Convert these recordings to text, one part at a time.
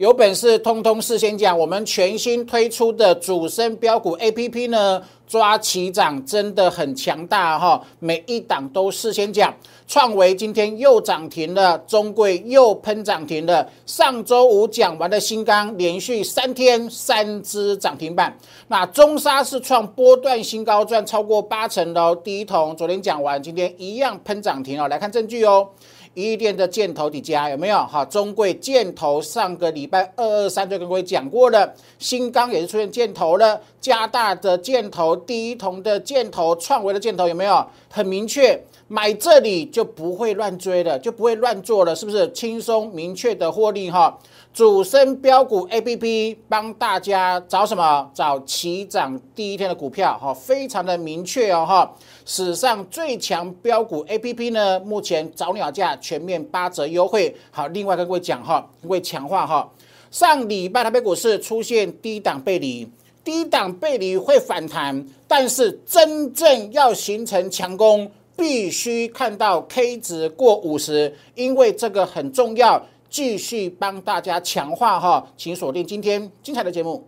有本事通通事先讲，我们全新推出的主升标股 A P P 呢，抓起涨真的很强大哈，每一档都事先讲。创维今天又涨停了，中贵又喷涨停了。上周五讲完的新钢连续三天三只涨停板，那中沙是创波段新高，赚超过八成的哦。第一桶昨天讲完，今天一样喷涨停哦。来看证据哦。一店的箭头底加有没有？哈，中贵箭头上个礼拜二二三就跟各位讲过了，新钢也是出现箭头了，加大的箭头，第一铜的箭头，创维的箭头有没有？很明确，买这里就不会乱追了，就不会乱做了，是不是？轻松明确的获利哈。主升标股 A P P 帮大家找什么？找起涨第一天的股票哈，非常的明确哦哈。史上最强标股 A P P 呢，目前早鸟价全面八折优惠。好，另外跟各位讲哈，各位强化哈。上礼拜台北股市出现低档背离，低档背离会反弹，但是真正要形成强攻，必须看到 K 值过五十，因为这个很重要。继续帮大家强化哈，请锁定今天精彩的节目。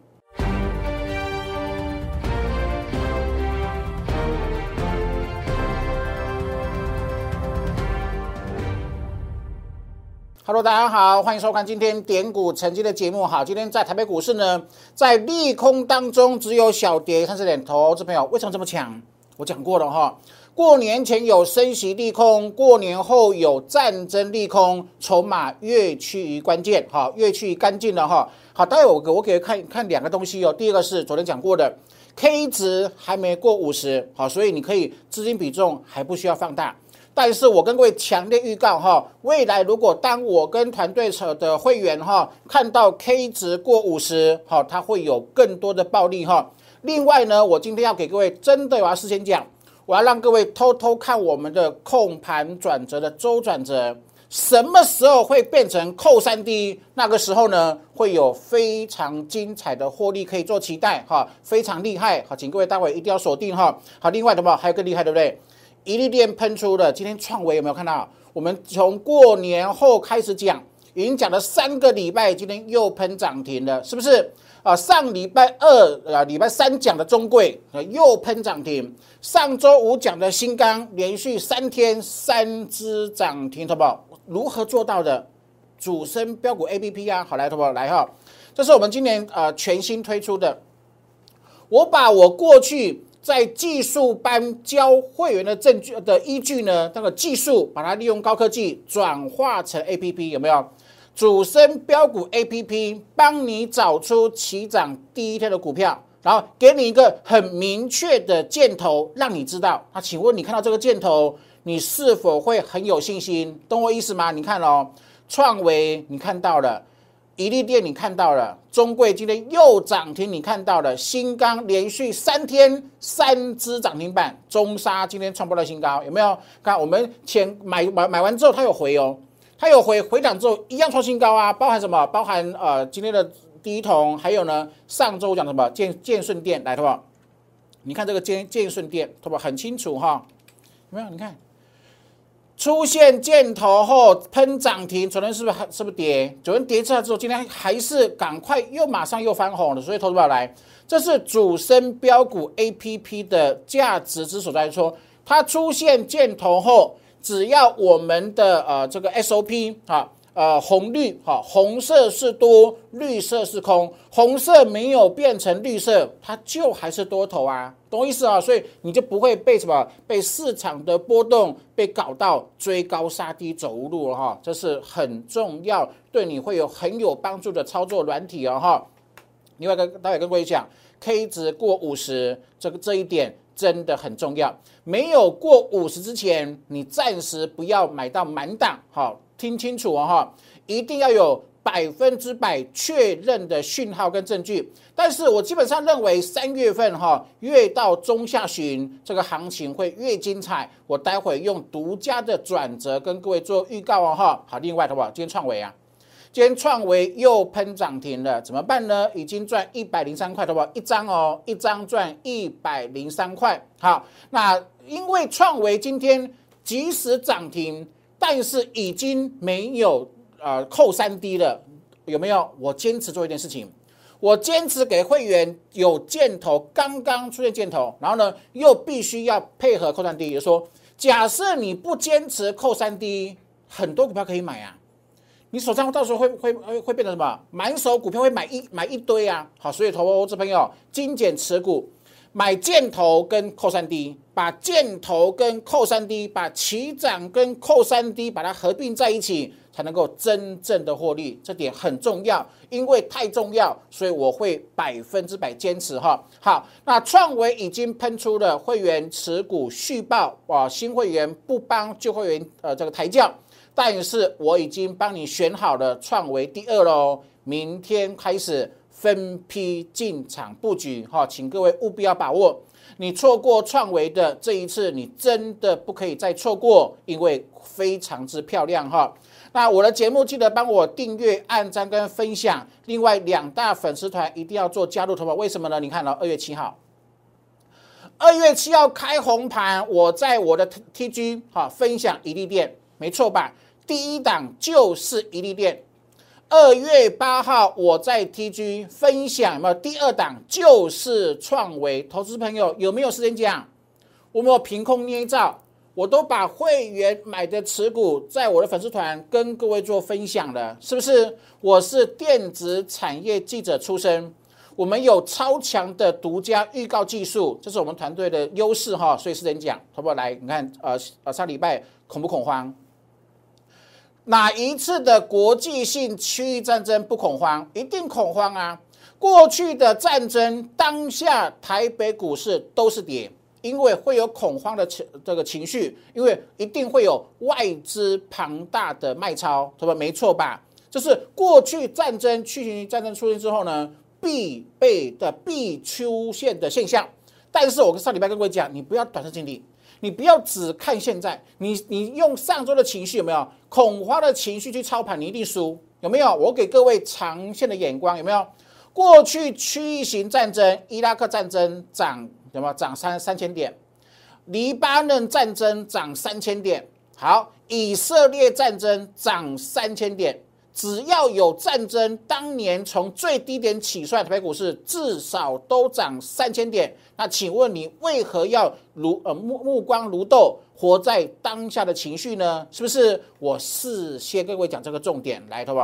Hello，大家好，欢迎收看今天点股成绩的节目。好，今天在台北股市呢，在利空当中只有小跌，三十点。投资朋友为什么这么强？我讲过了哈。过年前有升息利空，过年后有战争利空，筹码越趋于关键，哈，越趋于干净了哈。好，待会我给我给看看两个东西哦。第一个是昨天讲过的，K 值还没过五十，好，所以你可以资金比重还不需要放大。但是我跟各位强烈预告哈，未来如果当我跟团队扯的会员哈看到 K 值过五十，好，它会有更多的暴利哈。另外呢，我今天要给各位真的我要事先讲。我要让各位偷偷看我们的控盘转折的周转折，什么时候会变成扣三 D？那个时候呢，会有非常精彩的获利可以做期待哈，非常厉害好，请各位待会一定要锁定哈。好，另外的话还有更厉害，对不对？一利电喷出的，今天创维有没有看到？我们从过年后开始讲，已经讲了三个礼拜，今天又喷涨停了，是不是？啊，上礼拜二啊，礼拜三讲的中贵又喷涨停。上周五讲的新钢连续三天三只涨停，好不？如何做到的？主升标股 A P P 啊，好来，好不？来哈，这是我们今年呃全新推出的。我把我过去在技术班教会员的证据的依据呢，那个技术把它利用高科技转化成 A P P，有没有？主升标股 A P P 帮你找出起涨第一天的股票，然后给你一个很明确的箭头，让你知道。那请问你看到这个箭头，你是否会很有信心？懂我意思吗？你看哦，创维你看到了，一利电你看到了，中贵今天又涨停，你看到了，新钢连续三天三只涨停板，中沙今天创不了新高，有没有？看我们前买买买完之后，它有回哦。它有回回档之后一样创新高啊，包含什么？包含呃今天的第一桶，还有呢上周讲什么建建顺电来，对吧？你看这个建建顺电，对吧？很清楚哈，有没有？你看出现箭头后喷涨停，昨天是不是是不是跌？昨天跌出来之后，今天还是赶快又马上又翻红了，所以投资者来，这是主升标股 A P P 的价值之所在，说它出现箭头后。只要我们的呃这个 SOP 啊，呃红绿哈，红色是多，绿色是空，红色没有变成绿色，它就还是多头啊，懂我意思啊？所以你就不会被什么被市场的波动被搞到追高杀低走路了哈，这是很重要，对你会有很有帮助的操作软体哦哈。另外跟大家跟各位讲，K 值过五十，这个这一点。真的很重要，没有过五十之前，你暂时不要买到满档，好，听清楚哦哈，一定要有百分之百确认的讯号跟证据。但是我基本上认为三月份哈，越到中下旬，这个行情会越精彩。我待会用独家的转折跟各位做预告哦哈。好，另外的话，今天创伟啊。今天创维又喷涨停了，怎么办呢？已经赚一百零三块，好不好？一张哦，一张赚一百零三块。好，那因为创维今天即使涨停，但是已经没有呃扣三 D 了。有没有？我坚持做一件事情，我坚持给会员有箭头，刚刚出现箭头，然后呢，又必须要配合扣三 D，也就说，假设你不坚持扣三 D，很多股票可以买啊，你手上到时候会会会会变成什么？满手股票会买一买一堆啊。好，所以投资朋友精简持股。买箭头跟扣三 D，把箭头跟扣三 D，把起涨跟扣三 D 把它合并在一起，才能够真正的获利。这点很重要，因为太重要，所以我会百分之百坚持哈。好，那创维已经喷出了会员持股续报哇，新会员不帮旧会员呃这个抬轿，但是我已经帮你选好了创维第二喽，明天开始。分批进场布局，哈，请各位务必要把握。你错过创维的这一次，你真的不可以再错过，因为非常之漂亮，哈。那我的节目记得帮我订阅、按赞跟分享。另外两大粉丝团一定要做加入，投保。为什么呢？你看到二月七号，二月七号开红盘，我在我的 T G 哈分享一利店，没错吧？第一档就是一利店。二月八号，我在 TG 分享嘛，第二档就是创维，投资朋友有没有时间讲？我没有凭空捏造，我都把会员买的持股在我的粉丝团跟各位做分享了，是不是？我是电子产业记者出身，我们有超强的独家预告技术，这是我们团队的优势哈，所以是人讲，好不好？来，你看，呃呃，上礼拜恐不恐慌？哪一次的国际性区域战争不恐慌？一定恐慌啊！过去的战争，当下台北股市都是跌，因为会有恐慌的情这个情绪，因为一定会有外资庞大的卖超，对吧？没错吧？这是过去战争、区域战争出现之后呢，必备的必出现的现象。但是我跟上礼拜跟各位讲，你不要短视经历。你不要只看现在，你你用上周的情绪有没有恐慌的情绪去操盘，你一定输，有没有？我给各位长线的眼光，有没有？过去区域型战争，伊拉克战争涨有没有涨三三千点？黎巴嫩战争涨三千点，好，以色列战争涨三千点。只要有战争，当年从最低点起算，台北股市至少都涨三千点。那请问你为何要如呃目目光如豆，活在当下的情绪呢？是不是？我事先跟各位讲这个重点来，好不？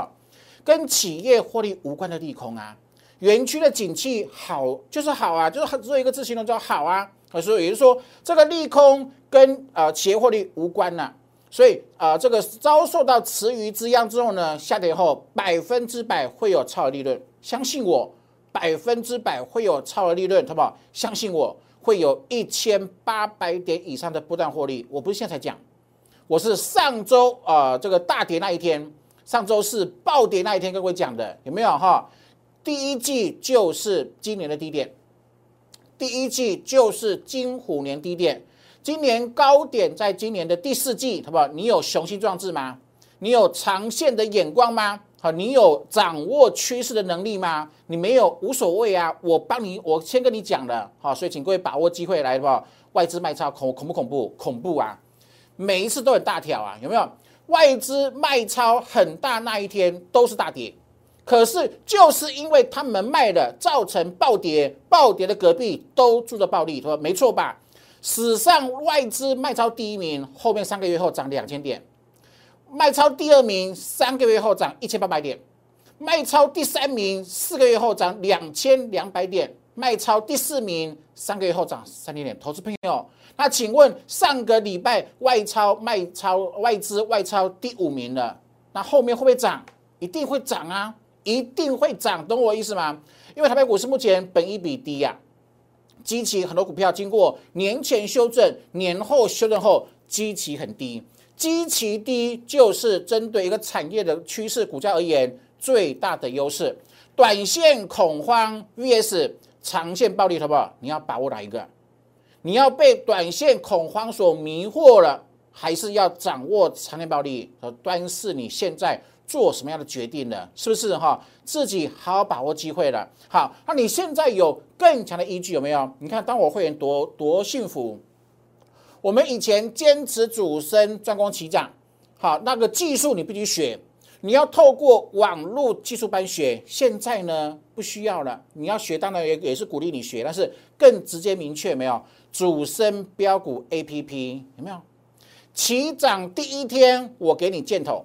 跟企业获利无关的利空啊，园区的景气好就是好啊，就是做一个字形容叫好啊。所以也就是说，这个利空跟呃企业获利无关呐。所以啊，这个遭受到池鱼之殃之后呢，下跌后百分之百会有超额利润，相信我，百分之百会有超额利润，好不好？相信我会有一千八百点以上的波段获利。我不是现在才讲，我是上周啊这个大跌那一天，上周是暴跌那一天跟各位讲的，有没有哈？第一季就是今年的低点，第一季就是金虎年低点。今年高点在今年的第四季，好不好？你有雄心壮志吗？你有长线的眼光吗？好，你有掌握趋势的能力吗？你没有无所谓啊，我帮你，我先跟你讲了，好，所以请各位把握机会来，吧？外资卖超恐恐不恐怖？恐怖啊！每一次都很大条啊，有没有？外资卖超很大那一天都是大跌，可是就是因为他们卖了，造成暴跌，暴跌的隔壁都住着暴利，说没错吧？史上外资卖超第一名，后面三个月后涨两千点；卖超第二名，三个月后涨一千八百点；卖超第三名，四个月后涨两千两百点；卖超第四名，三个月后涨三千点。投资朋友，那请问上个礼拜外超卖超外资外超第五名了，那后面会不会涨？一定会涨啊，一定会涨，懂我意思吗？因为台北股市目前本一比低呀。基期很多股票经过年前修正，年后修正后，基期很低。基期低就是针对一个产业的趋势股价而言最大的优势。短线恐慌 vs 长线暴利，好不好？你要把握哪一个？你要被短线恐慌所迷惑了，还是要掌握长线暴利？端视你现在。做什么样的决定呢？是不是哈？自己好好把握机会了。好，那你现在有更强的依据有没有？你看，当我会员多多幸福。我们以前坚持主升专攻起涨，好，那个技术你必须学。你要透过网络技术班学，现在呢不需要了。你要学，当然也也是鼓励你学，但是更直接明确没有？主升标股 A P P 有没有？起涨第一天，我给你箭头，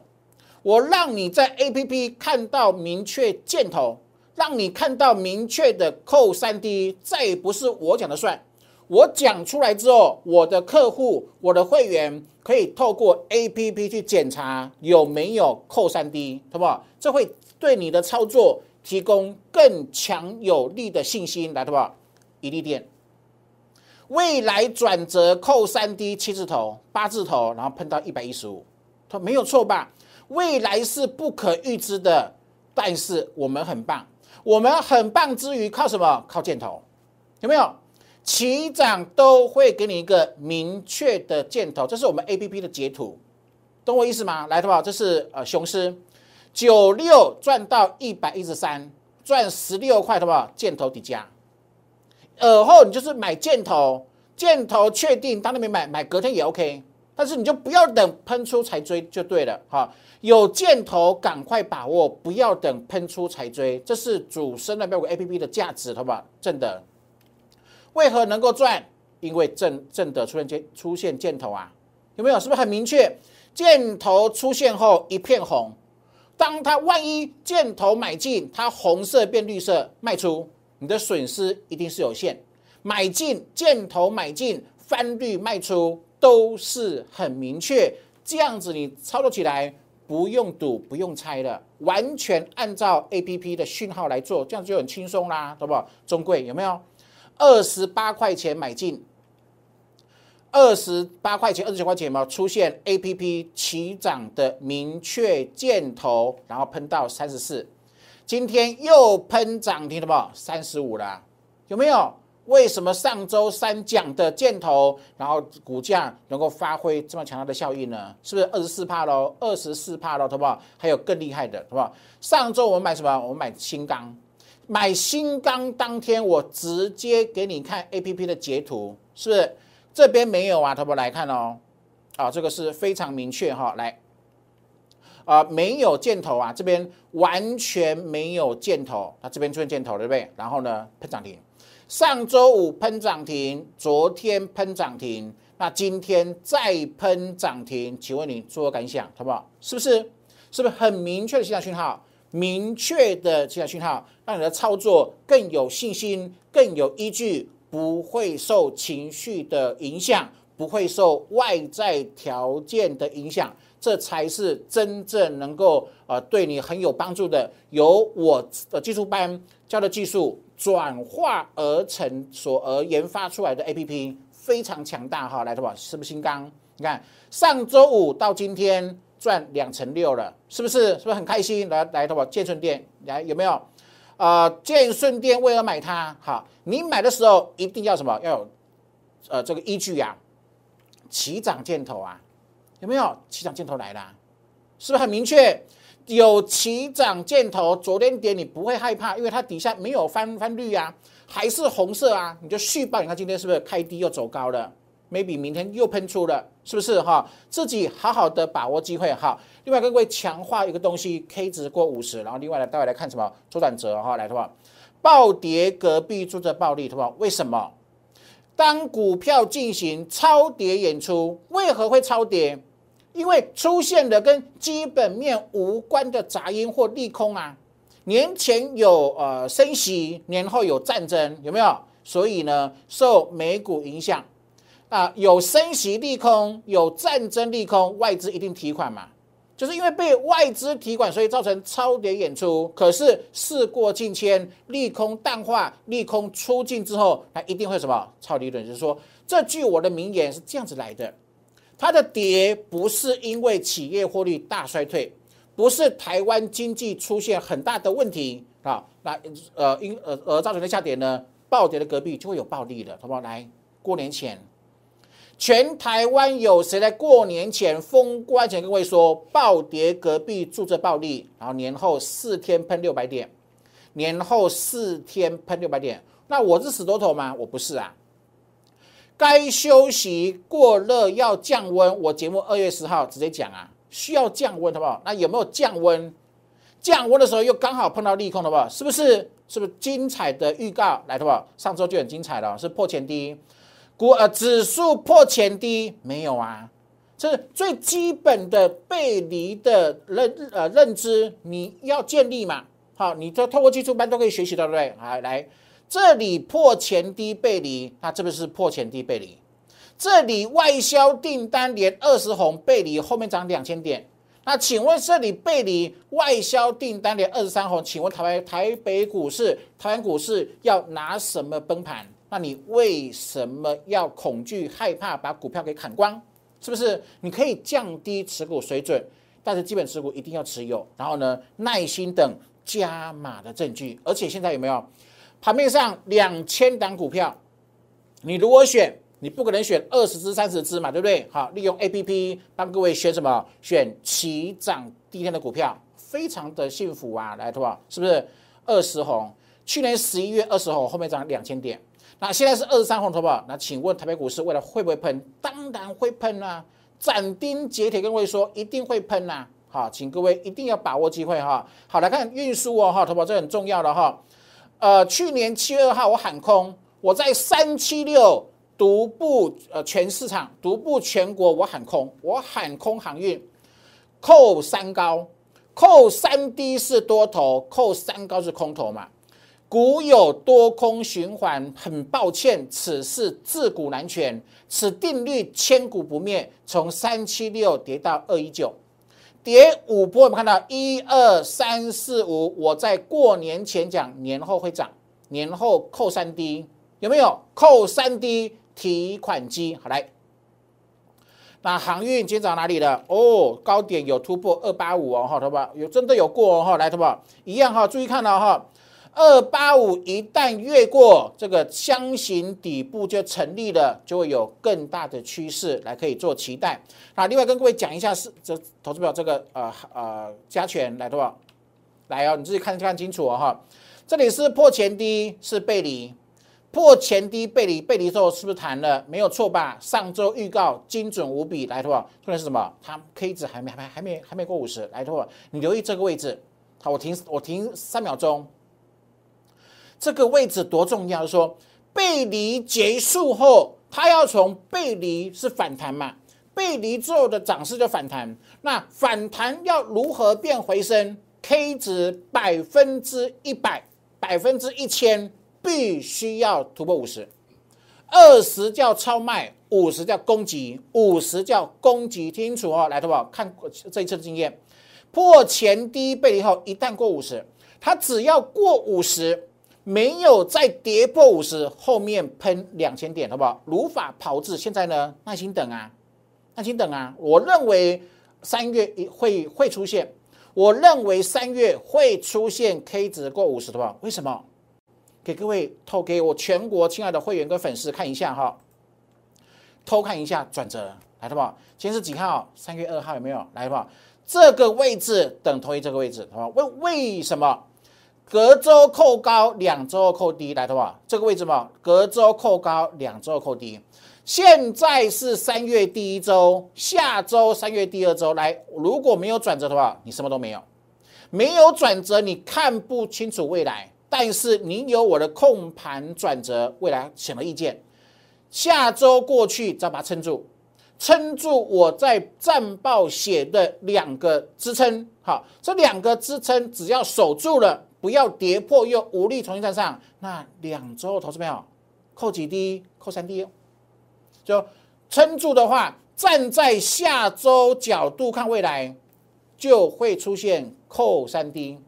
我让你在 A P P 看到明确箭头，让你看到明确的扣三 D，再也不是我讲的算。我讲出来之后，我的客户、我的会员可以透过 A P P 去检查有没有扣三 D，好不好？这会对你的操作提供更强有力的信心，来，好不好？一利店未来转折扣三 D 七字头、八字头，然后喷到一百一十五，他没有错吧？未来是不可预知的，但是我们很棒，我们很棒之余靠什么？靠箭头，有没有？起涨都会给你一个明确的箭头，这是我们 A P P 的截图，懂我意思吗？来，好不好？这是呃雄狮九六赚到一百一十三，赚十六块，好不好？箭头底价，而后你就是买箭头，箭头确定当那边买，买隔天也 OK，但是你就不要等喷出才追就对了，哈。有箭头赶快把握，不要等喷出才追，这是主升的标股 A P P 的价值，好不好？正的。为何能够赚？因为正正的出现箭出现箭头啊，有没有？是不是很明确？箭头出现后一片红，当它万一箭头买进，它红色变绿色卖出，你的损失一定是有限。买进箭头买进翻绿卖出都是很明确，这样子你操作起来不用赌不用猜的，完全按照 A P P 的讯号来做，这样就很轻松啦，好不好？中贵有没有？二十八块钱买进，二十八块钱、二十九块钱嘛，出现 A P P 起涨的明确箭头，然后喷到三十四，今天又喷涨停了不？三十五了，有没有？为什么上周三讲的箭头，然后股价能够发挥这么强大的效应呢？是不是二十四帕喽？二十四帕喽，好不好？还有更厉害的，好不好？上周我们买什么？我们买新钢。买新钢当天，我直接给你看 A P P 的截图，是不是？这边没有啊，他不来看哦。啊，这个是非常明确哈，来，啊，没有箭头啊，这边完全没有箭头，它这边出现箭头对不对？然后呢，喷涨停，上周五喷涨停，昨天喷涨停，那今天再喷涨停，请问你作何感想？好不好？是不是？是不是很明确的信号讯号？明确的其他讯号，让你的操作更有信心、更有依据，不会受情绪的影响，不会受外在条件的影响，这才是真正能够呃对你很有帮助的。由我的技术班教的技术转化而成所而研发出来的 A P P，非常强大哈！来，的吧？是不是新钢？你看上周五到今天。赚两成六了，是不是？是不是很开心？来来，的吧？建顺店来有没有？呃，建顺店为了买它？好，你买的时候一定要什么？要有呃这个依据呀，起涨箭头啊，有没有？起涨箭头来了，是不是很明确？有起涨箭头，昨天点你不会害怕，因为它底下没有翻翻绿啊，还是红色啊，你就续报。你看今天是不是开低又走高了美比明天又喷出了，是不是哈？自己好好的把握机会哈。另外各位强化一个东西，K 值过五十，然后另外呢，待会来看什么周转折哈，来的话，暴跌隔壁住着暴利，对吧？为什么？当股票进行超跌演出，为何会超跌？因为出现了跟基本面无关的杂音或利空啊。年前有呃升息，年后有战争，有没有？所以呢，受美股影响。啊，有升息利空，有战争利空，外资一定提款嘛？就是因为被外资提款，所以造成超跌演出。可是事过境迁，利空淡化，利空出尽之后，它一定会什么超利润？就是说，这句我的名言是这样子来的：它的跌不是因为企业获利大衰退，不是台湾经济出现很大的问题啊，那呃因呃而造成的下跌呢？暴跌的隔壁就会有暴利的，好不好？来，过年前。全台湾有谁在过年前封关前跟各位说暴跌隔壁住着暴利，然后年后四天喷六百点，年后四天喷六百点，那我是死多头吗？我不是啊。该休息过热要降温，我节目二月十号直接讲啊，需要降温，好不好？那有没有降温？降温的时候又刚好碰到利空，好不好？是不是？是不是精彩的预告来，好不好？上周就很精彩了，是破前低，股呃指数破前低没有啊？这是最基本的背离的认呃认知，你要建立嘛？好，你就透过技术班都可以学习到，对不对？好，来这里破前低背离，那这不是破前低背离？这里外销订单连二十红背离，后面涨两千点。那请问这里背离外销订单连二十三红，请问台湾台北股市、台湾股市要拿什么崩盘？那你为什么要恐惧害怕把股票给砍光？是不是？你可以降低持股水准，但是基本持股一定要持有。然后呢，耐心等加码的证据。而且现在有没有盘面上两千档股票？你如果选？你不可能选二十只、三十只嘛，对不对？好，利用 A P P 帮各位选什么？选起涨第一天的股票，非常的幸福啊！来，对吧？是不是二十红？去年十一月二十红，后面涨两千点。那现在是二十三红，对吧？那请问台北股市未来会不会喷？当然会喷啊！斩钉截铁跟各位说，一定会喷呐！好，请各位一定要把握机会哈。好，来看运输哦，哈，投保这很重要的哈。呃，去年七月二号我喊空，我在三七六。独步呃全市场，独步全国，我喊空，我喊空航运，扣三高，扣三低是多头，扣三高是空头嘛？股有多空循环，很抱歉，此事自古难全，此定律千古不灭。从三七六跌到二一九，跌五波，我们看到一二三四五，我在过年前讲年后会涨，年后扣三低，有没有扣三低？提款机好来，那航运今天涨哪里了？哦，高点有突破二八五哦，哈，好不好？有真的有过哦，哈，来，好不好？一样哈，注意看到哈，二八五一旦越过这个箱型底部就成立了，就会有更大的趋势来可以做期待。那另外跟各位讲一下是这投资表这个呃呃加权来，好不好？来哦，你自己看看清楚哦，哈，这里是破前低，是背离。破前低背离，背离之后是不是弹了？没有错吧？上周预告精准无比，来，托，重点是什么？它 K 值还没还还没还没过五十，来，托，你留意这个位置。好，我停我停三秒钟。这个位置多重要？说背离结束后，它要从背离是反弹嘛？背离之后的涨势就反弹。那反弹要如何变回升？K 值百分之一百，百分之一千。必须要突破五十，二十叫超卖，五十叫攻击，五十叫攻击，听清楚哦，来，好不好？看这一次的经验，破前低背离后，一旦过五十，它只要过五十，没有再跌破五十，后面喷两千点，好不好？如法炮制。现在呢，耐心等啊，耐心等啊。我认为三月会会出现，我认为三月会出现 K 值过五十，好不好？为什么？给各位偷给我全国亲爱的会员跟粉丝看一下哈，偷看一下转折来的不好？今天是几号？三月二号有没有来的不好？这个位置等同于这个位置，好吧？为为什么隔周扣高，两周扣低来的不好？这个位置嘛，隔周扣高，两周扣低。现在是三月第一周，下周三月第二周来，如果没有转折的话，你什么都没有，没有转折，你看不清楚未来。但是你有我的控盘转折，未来什么意见？下周过去，再把它撑住，撑住我在战报写的两个支撑。好，这两个支撑只要守住了，不要跌破又无力重新站上，那两周投资朋友扣几滴？扣三滴哦。就撑住的话，站在下周角度看未来，就会出现扣三滴。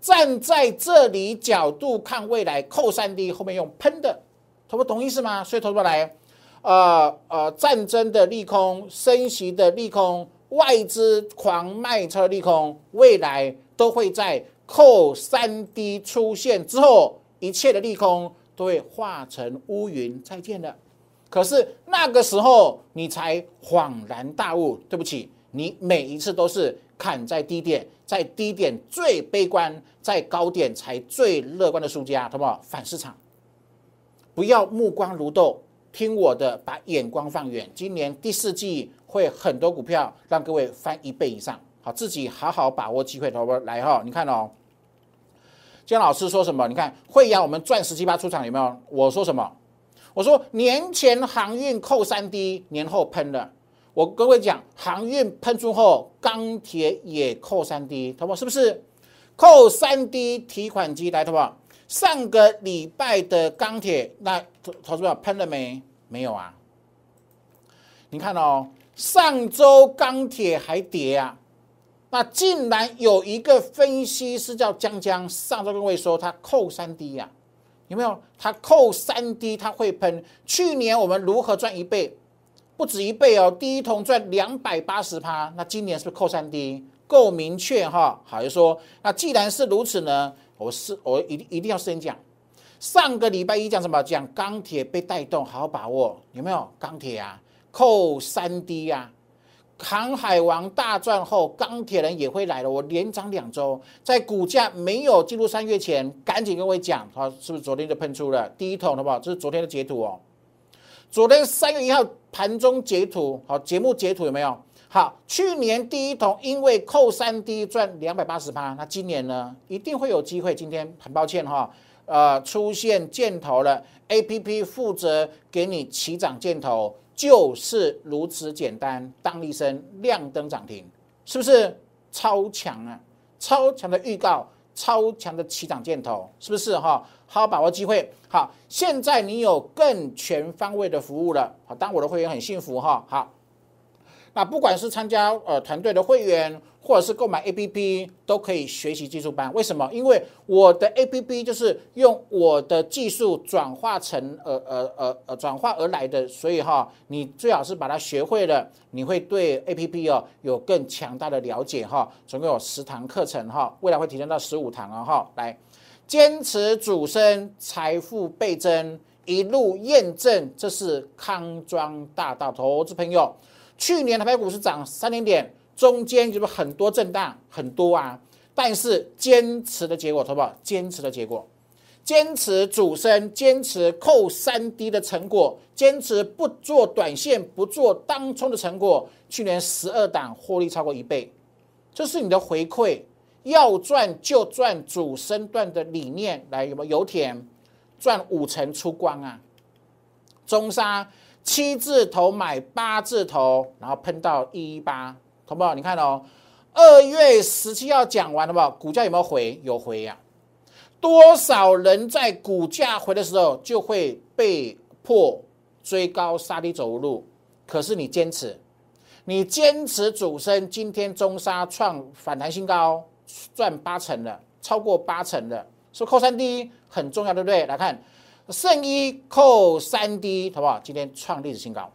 站在这里角度看未来，扣三 D 后面用喷的，投不懂意思吗？所以投不来，呃呃，战争的利空、升息的利空、外资狂卖车利空，未来都会在扣三 D 出现之后，一切的利空都会化成乌云，再见了。可是那个时候你才恍然大悟，对不起，你每一次都是。砍在低点，在低点最悲观，在高点才最乐观的输家，好不好？反市场，不要目光如豆，听我的，把眼光放远。今年第四季会很多股票让各位翻一倍以上，好，自己好好把握机会，好不来哈？你看哦，姜老师说什么？你看惠阳我们赚十七八出场有没有？我说什么？我说年前航运扣三 D，年后喷了。我各位讲，航运喷出后，钢铁也扣三 D，好不？是不是？扣三 D 提款机来，好不？上个礼拜的钢铁，那投投资者喷了没？没有啊。你看哦，上周钢铁还跌啊，那竟然有一个分析师叫江江，上周跟各位说他扣三 D 呀，有没有？他扣三 D 他会喷。去年我们如何赚一倍？不止一倍哦，第一桶赚两百八十趴，那今年是不是扣三 D？够明确哈。好，就说那既然是如此呢？我是我一定一定要先讲，上个礼拜一讲什么？讲钢铁被带动，好好把握，有没有钢铁啊？扣三 D 呀，航海王大赚后，钢铁人也会来了。我连涨两周，在股价没有进入三月前，赶紧跟我讲，好，是不是昨天就喷出了第一桶，好不好？这是昨天的截图哦，昨天三月一号盘中截图，好，节目截图有没有？好，去年第一桶因为扣三 D 赚两百八十八，那今年呢一定会有机会。今天很抱歉哈，呃，出现箭头了，A P P 负责给你起涨箭头，就是如此简单。当一声亮灯涨停，是不是超强啊？超强的预告，超强的起涨箭头，是不是哈？好好把握机会。好，现在你有更全方位的服务了。好，当我的会员很幸福哈。好。那不管是参加呃团队的会员，或者是购买 APP，都可以学习技术班。为什么？因为我的 APP 就是用我的技术转化成呃呃呃呃转化而来的，所以哈，你最好是把它学会了，你会对 APP 哦有更强大的了解哈。总共有十堂课程哈，未来会提升到十五堂啊哈。来，坚持主升，财富倍增，一路验证，这是康庄大道投资朋友。去年台北股市涨三点点，中间就是很多震荡，很多啊。但是坚持的结果，好不好？坚持的结果，坚持主升，坚持扣三低的成果，坚持不做短线、不做当冲的成果。去年十二档获利超过一倍，这是你的回馈。要赚就赚主升段的理念，来有没有？油田赚五成出光啊，中沙。七字头买八字头，然后喷到一一八，好不好？你看哦，二月十七号讲完了不好？股价有没有回？有回呀。多少人在股价回的时候就会被迫追高杀低走路？可是你坚持，你坚持主升，今天中沙创反弹新高，赚八成了，超过八成了，说扣三 D 很重要，对不对？来看。圣一扣三 D，好不好？今天创历史新高，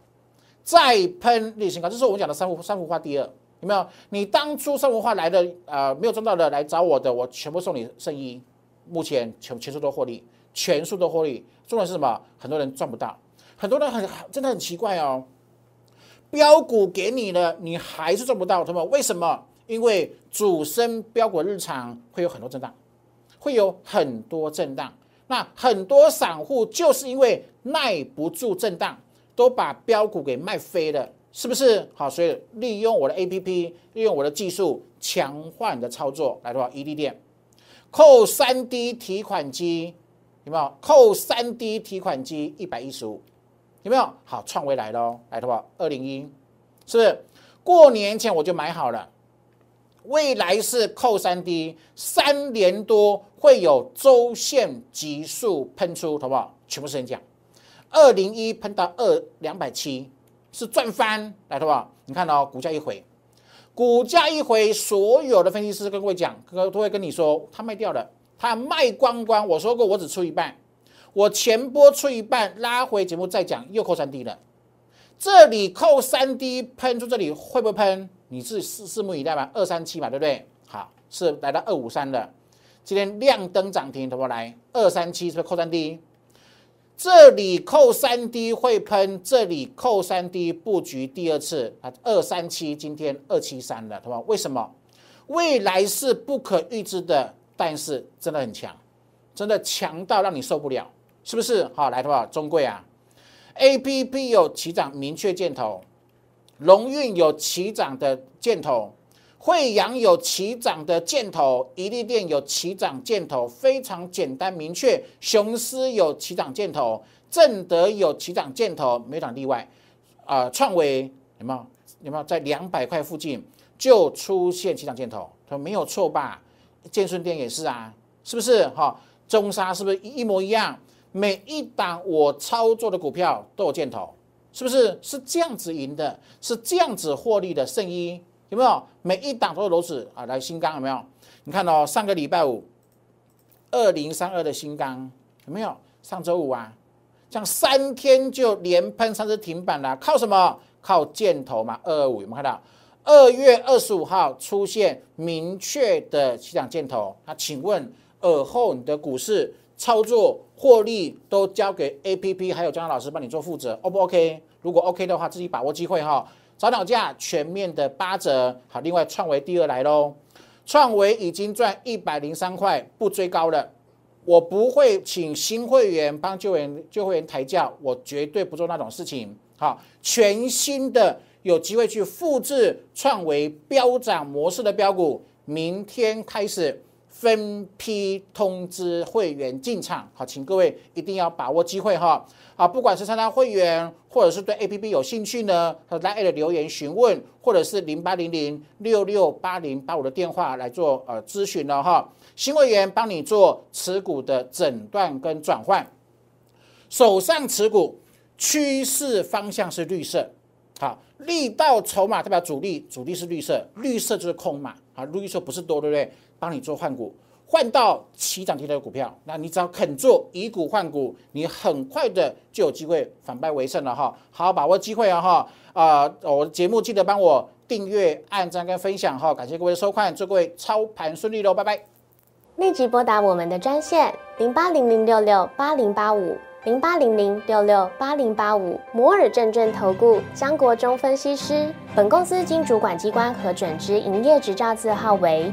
再喷历史新高。这是我们讲的三幅三幅画第二，有没有？你当初三幅画来的，呃，没有赚到的来找我的，我全部送你圣一。目前全全数都获利，全数都获利。重点是什么？很多人赚不到，很多人很真的很奇怪哦。标股给你了，你还是赚不到，懂吗？为什么？因为主升标股日常会有很多震荡，会有很多震荡。那很多散户就是因为耐不住震荡，都把标股给卖飞了，是不是？好，所以利用我的 A P P，利用我的技术强化你的操作，来的话，一利店扣三 D 提款机有没有？扣三 D 提款机一百一十五有没有？好，创维来喽，来的话，二零一是不是？过年前我就买好了。未来是扣三 D，三年多会有周线急速喷出，好不好？全部时间讲，二零一喷到二两百七，是赚翻，来，好不好？你看到股价一回，股价一回，所有的分析师跟各位讲，哥都会跟你说，他卖掉了，他卖光光。我说过，我只出一半，我前波出一半，拉回节目再讲，又扣三 D 了。这里扣三 D 喷出，这里会不会喷？你是拭拭目以待吧，二三七嘛，对不对？好，是来到二五三的，今天亮灯涨停，怎么来？二三七是不是扣三 D？这里扣三 D 会喷，这里扣三 D 布局第二次啊，二三七今天二七三了，对吧？为什么？未来是不可预知的，但是真的很强，真的强到让你受不了，是不是？好，来的话，中贵啊。A P P 有起涨明确箭头，龙运有起涨的箭头，惠阳有起涨的箭头，宜利店有起涨箭头，非常简单明确。雄狮有起涨箭头，正德有起涨箭头，没涨例外。啊，创维有没有？有没有在两百块附近就出现起涨箭头？他说没有错吧？建顺店也是啊，是不是？哈，中沙是不是一模一样？每一档我操作的股票都有箭头，是不是？是这样子赢的，是这样子获利的圣一有没有？每一档都有如此啊！来新钢有没有？你看哦，上个礼拜五二零三二的新钢有没有？上周五啊，这样三天就连喷三次停板了，靠什么？靠箭头嘛？二二五有没有看到？二月二十五号出现明确的起涨箭头，那请问尔后你的股市操作获利都交给 A P P 还有江老师帮你做负责，O 不 OK？如果 OK 的话，自己把握机会哈。早鸟价全面的八折，好，另外创维第二来喽，创维已经赚一百零三块，不追高了。我不会请新会员帮旧员旧会员抬价，我绝对不做那种事情。好，全新的有机会去复制创维飙涨模式的标股，明天开始。分批通知会员进场，好，请各位一定要把握机会哈。啊，不管是参加会员，或者是对 A P P 有兴趣呢，来 A 的留言询问，或者是零八零零六六八零八五的电话来做呃咨询了哈。新会员帮你做持股的诊断跟转换，手上持股趋势方向是绿色，好，力道筹码代表主力，主力是绿色，绿色就是空嘛，啊，绿色不是多，对不对？帮你做换股，换到起涨停的股票，那你只要肯做以股换股，你很快的就有机会反败为胜了哈！好好把握机会啊哈！啊，我的节目记得帮我订阅、按赞跟分享哈！感谢各位的收看，祝各位操盘顺利喽，拜拜！立即拨打我们的专线零八零零六六八零八五零八零零六六八零八五摩尔证券投顾江国忠分析师，本公司经主管机关核准之营业执照字号为。